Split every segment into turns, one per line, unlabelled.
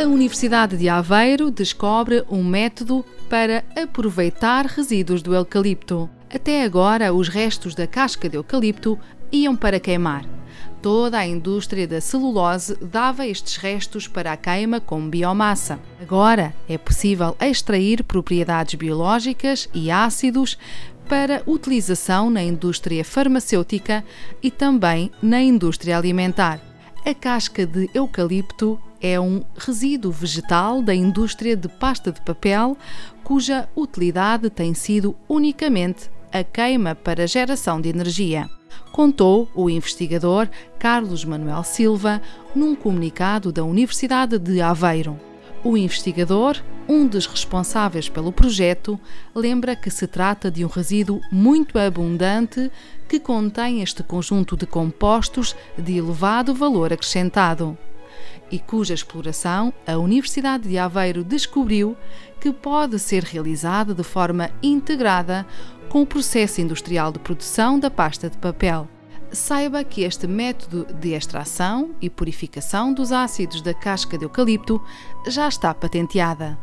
A Universidade de Aveiro descobre um método para aproveitar resíduos do eucalipto. Até agora, os restos da casca de eucalipto iam para queimar. Toda a indústria da celulose dava estes restos para a queima como biomassa. Agora é possível extrair propriedades biológicas e ácidos para utilização na indústria farmacêutica e também na indústria alimentar. A casca de eucalipto é um resíduo vegetal da indústria de pasta de papel, cuja utilidade tem sido unicamente a queima para geração de energia. Contou o investigador Carlos Manuel Silva num comunicado da Universidade de Aveiro. O investigador, um dos responsáveis pelo projeto, lembra que se trata de um resíduo muito abundante que contém este conjunto de compostos de elevado valor acrescentado e cuja exploração a Universidade de Aveiro descobriu que pode ser realizada de forma integrada com o processo industrial de produção da pasta de papel. Saiba que este método de extração e purificação dos ácidos da casca de eucalipto já está patenteada.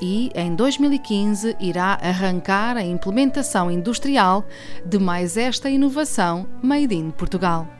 E em 2015 irá arrancar a implementação industrial de mais esta inovação made in Portugal.